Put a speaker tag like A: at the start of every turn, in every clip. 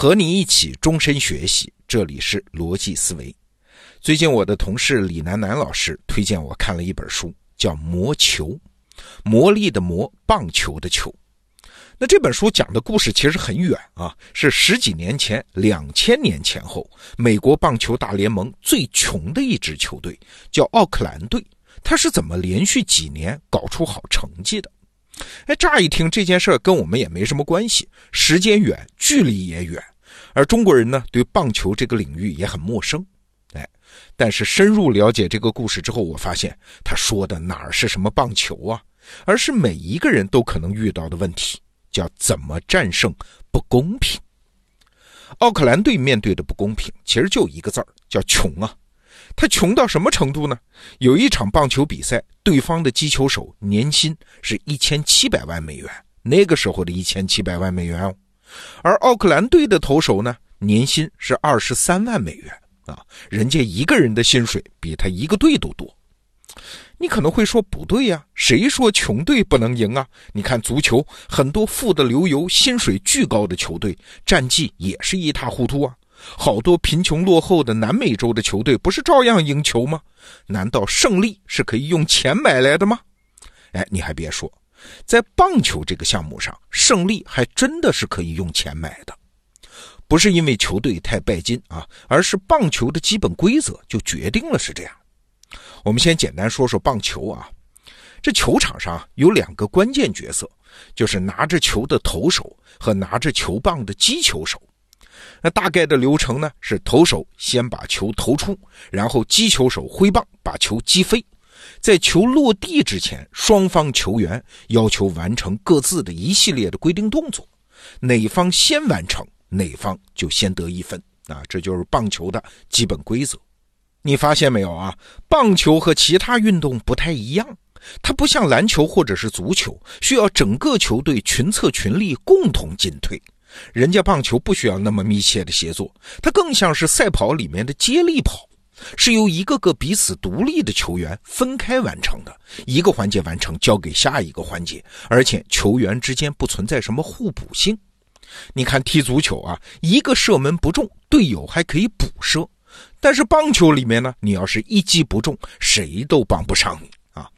A: 和你一起终身学习，这里是逻辑思维。最近我的同事李楠楠老师推荐我看了一本书，叫《魔球》，魔力的魔，棒球的球。那这本书讲的故事其实很远啊，是十几年前，两千年前后，美国棒球大联盟最穷的一支球队叫奥克兰队，他是怎么连续几年搞出好成绩的？哎，乍一听这件事跟我们也没什么关系，时间远，距离也远，而中国人呢对棒球这个领域也很陌生。哎，但是深入了解这个故事之后，我发现他说的哪儿是什么棒球啊，而是每一个人都可能遇到的问题，叫怎么战胜不公平。奥克兰队面对的不公平，其实就一个字儿，叫穷啊。他穷到什么程度呢？有一场棒球比赛，对方的击球手年薪是一千七百万美元，那个时候的一千七百万美元哦。而奥克兰队的投手呢，年薪是二十三万美元啊，人家一个人的薪水比他一个队都多。你可能会说不对呀，谁说穷队不能赢啊？你看足球，很多富得流油、薪水巨高的球队，战绩也是一塌糊涂啊。好多贫穷落后的南美洲的球队不是照样赢球吗？难道胜利是可以用钱买来的吗？哎，你还别说，在棒球这个项目上，胜利还真的是可以用钱买的。不是因为球队太拜金啊，而是棒球的基本规则就决定了是这样。我们先简单说说棒球啊，这球场上有两个关键角色，就是拿着球的投手和拿着球棒的击球手。那大概的流程呢？是投手先把球投出，然后击球手挥棒把球击飞。在球落地之前，双方球员要求完成各自的一系列的规定动作，哪方先完成，哪方就先得一分。啊，这就是棒球的基本规则。你发现没有啊？棒球和其他运动不太一样，它不像篮球或者是足球，需要整个球队群策群力，共同进退。人家棒球不需要那么密切的协作，它更像是赛跑里面的接力跑，是由一个个彼此独立的球员分开完成的。一个环节完成，交给下一个环节，而且球员之间不存在什么互补性。你看踢足球啊，一个射门不中，队友还可以补射；但是棒球里面呢，你要是一击不中，谁都帮不上你啊。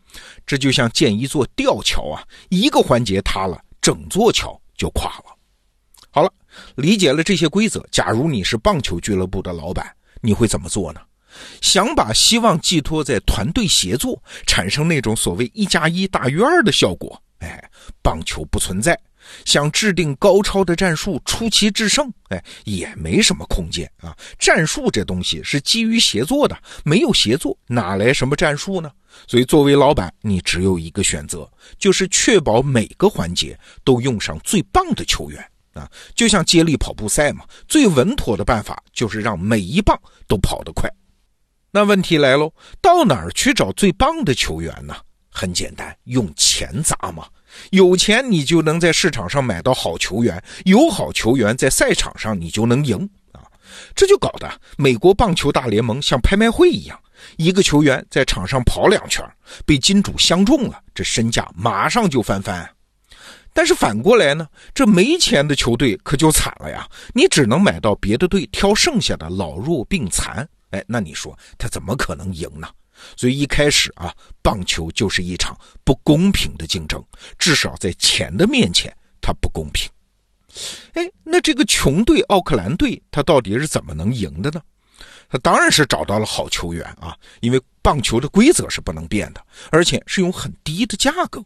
A: 这就像建一座吊桥啊，一个环节塌了，整座桥就垮了。理解了这些规则。假如你是棒球俱乐部的老板，你会怎么做呢？想把希望寄托在团队协作，产生那种所谓一加一大于二的效果。哎，棒球不存在。想制定高超的战术，出奇制胜，哎，也没什么空间啊。战术这东西是基于协作的，没有协作，哪来什么战术呢？所以，作为老板，你只有一个选择，就是确保每个环节都用上最棒的球员。啊，就像接力跑步赛嘛，最稳妥的办法就是让每一棒都跑得快。那问题来喽，到哪儿去找最棒的球员呢？很简单，用钱砸嘛。有钱你就能在市场上买到好球员，有好球员在赛场上你就能赢啊。这就搞得美国棒球大联盟像拍卖会一样，一个球员在场上跑两圈，被金主相中了，这身价马上就翻番。但是反过来呢，这没钱的球队可就惨了呀！你只能买到别的队挑剩下的老弱病残，哎，那你说他怎么可能赢呢？所以一开始啊，棒球就是一场不公平的竞争，至少在钱的面前，它不公平。哎，那这个穷队奥克兰队，他到底是怎么能赢的呢？他当然是找到了好球员啊，因为棒球的规则是不能变的，而且是用很低的价格。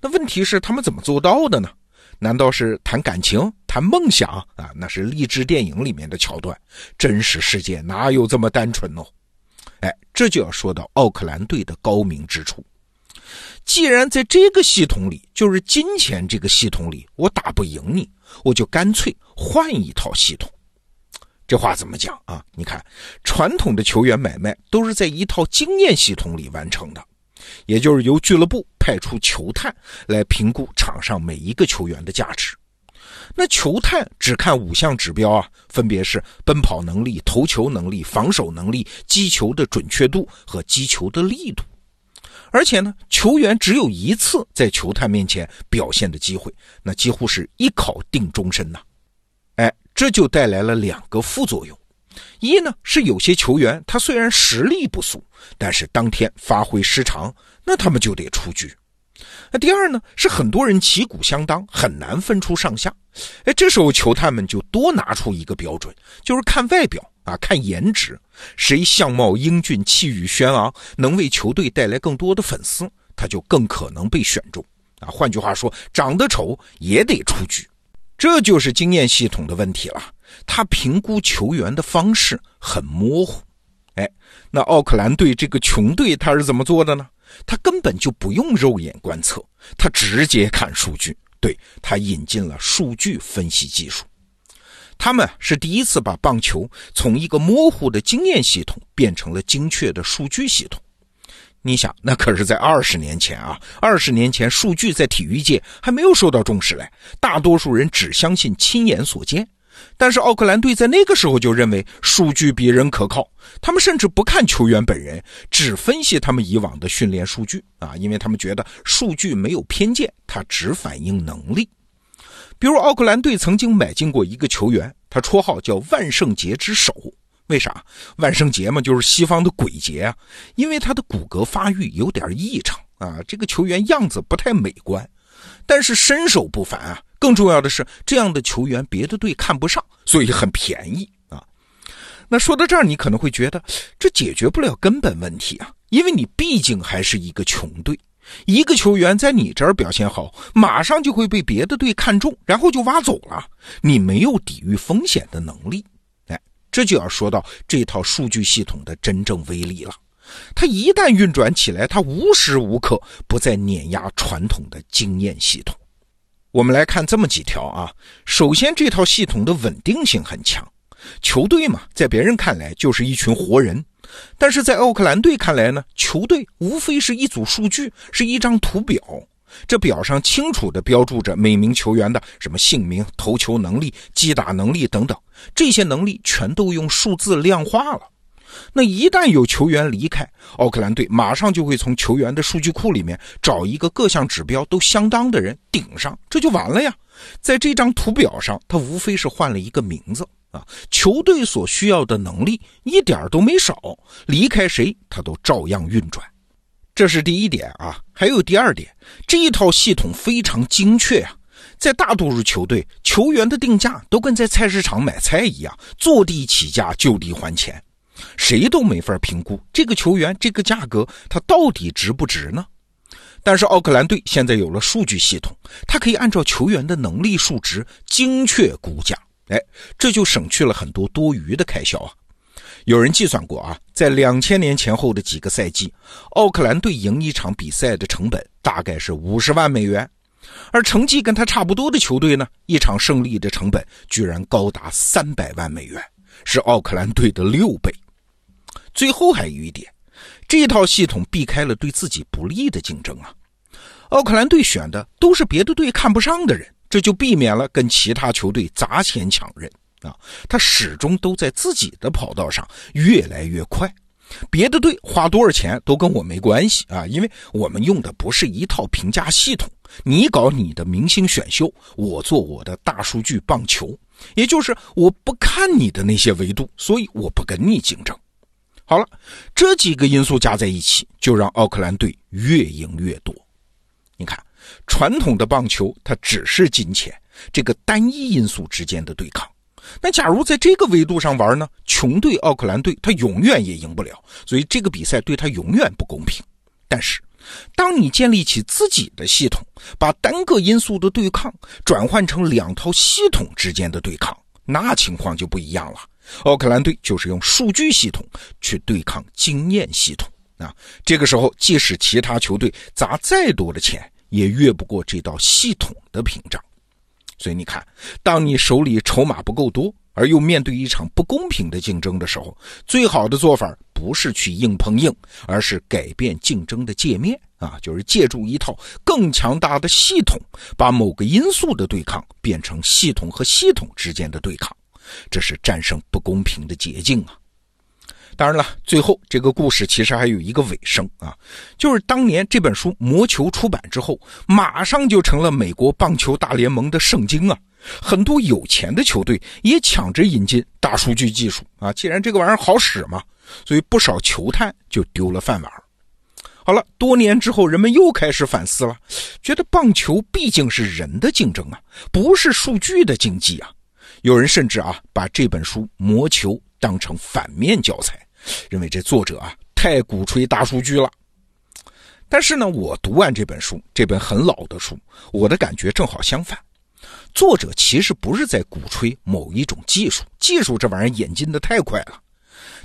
A: 那问题是他们怎么做到的呢？难道是谈感情、谈梦想啊？那是励志电影里面的桥段，真实世界哪有这么单纯哦？哎，这就要说到奥克兰队的高明之处。既然在这个系统里，就是金钱这个系统里，我打不赢你，我就干脆换一套系统。这话怎么讲啊？你看，传统的球员买卖都是在一套经验系统里完成的。也就是由俱乐部派出球探来评估场上每一个球员的价值。那球探只看五项指标啊，分别是奔跑能力、投球能力、防守能力、击球的准确度和击球的力度。而且呢，球员只有一次在球探面前表现的机会，那几乎是一考定终身呐。哎，这就带来了两个副作用：一呢是有些球员他虽然实力不俗，但是当天发挥失常，那他们就得出局；那第二呢是很多人旗鼓相当，很难分出上下。哎，这时候球探们就多拿出一个标准，就是看外表啊，看颜值，谁相貌英俊、气宇轩昂，能为球队带来更多的粉丝，他就更可能被选中啊。换句话说，长得丑也得出局，这就是经验系统的问题了。他评估球员的方式很模糊。哎，那奥克兰队这个穷队他是怎么做的呢？他根本就不用肉眼观测，他直接看数据。对他引进了数据分析技术，他们是第一次把棒球从一个模糊的经验系统变成了精确的数据系统。你想，那可是在二十年前啊！二十年前，数据在体育界还没有受到重视嘞，大多数人只相信亲眼所见。但是奥克兰队在那个时候就认为数据比人可靠，他们甚至不看球员本人，只分析他们以往的训练数据啊，因为他们觉得数据没有偏见，它只反映能力。比如奥克兰队曾经买进过一个球员，他绰号叫万圣节之手，为啥？万圣节嘛，就是西方的鬼节啊，因为他的骨骼发育有点异常啊，这个球员样子不太美观，但是身手不凡啊。更重要的是，这样的球员别的队看不上，所以很便宜啊。那说到这儿，你可能会觉得这解决不了根本问题啊，因为你毕竟还是一个穷队，一个球员在你这儿表现好，马上就会被别的队看中，然后就挖走了，你没有抵御风险的能力。哎，这就要说到这套数据系统的真正威力了。它一旦运转起来，它无时无刻不在碾压传统的经验系统。我们来看这么几条啊。首先，这套系统的稳定性很强。球队嘛，在别人看来就是一群活人，但是在奥克兰队看来呢，球队无非是一组数据，是一张图表。这表上清楚地标注着每名球员的什么姓名、投球能力、击打能力等等，这些能力全都用数字量化了。那一旦有球员离开，奥克兰队马上就会从球员的数据库里面找一个各项指标都相当的人顶上，这就完了呀。在这张图表上，他无非是换了一个名字啊，球队所需要的能力一点都没少，离开谁他都照样运转。这是第一点啊。还有第二点，这一套系统非常精确啊，在大多数球队，球员的定价都跟在菜市场买菜一样，坐地起价，就地还钱。谁都没法评估这个球员这个价格他到底值不值呢？但是奥克兰队现在有了数据系统，它可以按照球员的能力数值精确估价，哎，这就省去了很多多余的开销啊。有人计算过啊，在两千年前后的几个赛季，奥克兰队赢一场比赛的成本大概是五十万美元，而成绩跟他差不多的球队呢，一场胜利的成本居然高达三百万美元，是奥克兰队的六倍。最后还有一点，这套系统避开了对自己不利的竞争啊。奥克兰队选的都是别的队看不上的人，这就避免了跟其他球队砸钱抢人啊。他始终都在自己的跑道上越来越快，别的队花多少钱都跟我没关系啊，因为我们用的不是一套评价系统。你搞你的明星选秀，我做我的大数据棒球，也就是我不看你的那些维度，所以我不跟你竞争。好了，这几个因素加在一起，就让奥克兰队越赢越多。你看，传统的棒球它只是金钱这个单一因素之间的对抗。那假如在这个维度上玩呢？穷队奥克兰队他永远也赢不了，所以这个比赛对他永远不公平。但是，当你建立起自己的系统，把单个因素的对抗转换成两套系统之间的对抗，那情况就不一样了。奥克兰队就是用数据系统去对抗经验系统啊！这个时候，即使其他球队砸再多的钱，也越不过这道系统的屏障。所以你看，当你手里筹码不够多，而又面对一场不公平的竞争的时候，最好的做法不是去硬碰硬，而是改变竞争的界面啊！就是借助一套更强大的系统，把某个因素的对抗变成系统和系统之间的对抗。这是战胜不公平的捷径啊！当然了，最后这个故事其实还有一个尾声啊，就是当年这本书《魔球》出版之后，马上就成了美国棒球大联盟的圣经啊！很多有钱的球队也抢着引进大数据技术啊。既然这个玩意儿好使嘛，所以不少球探就丢了饭碗。好了，多年之后，人们又开始反思了，觉得棒球毕竟是人的竞争啊，不是数据的竞技啊。有人甚至啊，把这本书《魔球》当成反面教材，认为这作者啊太鼓吹大数据了。但是呢，我读完这本书，这本很老的书，我的感觉正好相反。作者其实不是在鼓吹某一种技术，技术这玩意儿演进的太快了。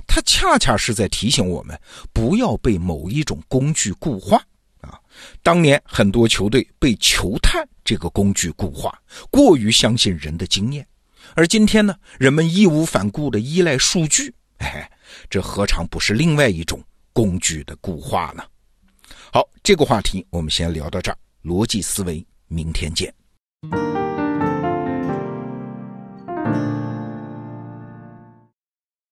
A: 他恰恰是在提醒我们，不要被某一种工具固化啊！当年很多球队被球探这个工具固化，过于相信人的经验；而今天呢，人们义无反顾地依赖数据，哎，这何尝不是另外一种工具的固化呢？好，这个话题我们先聊到这儿，逻辑思维，明天见。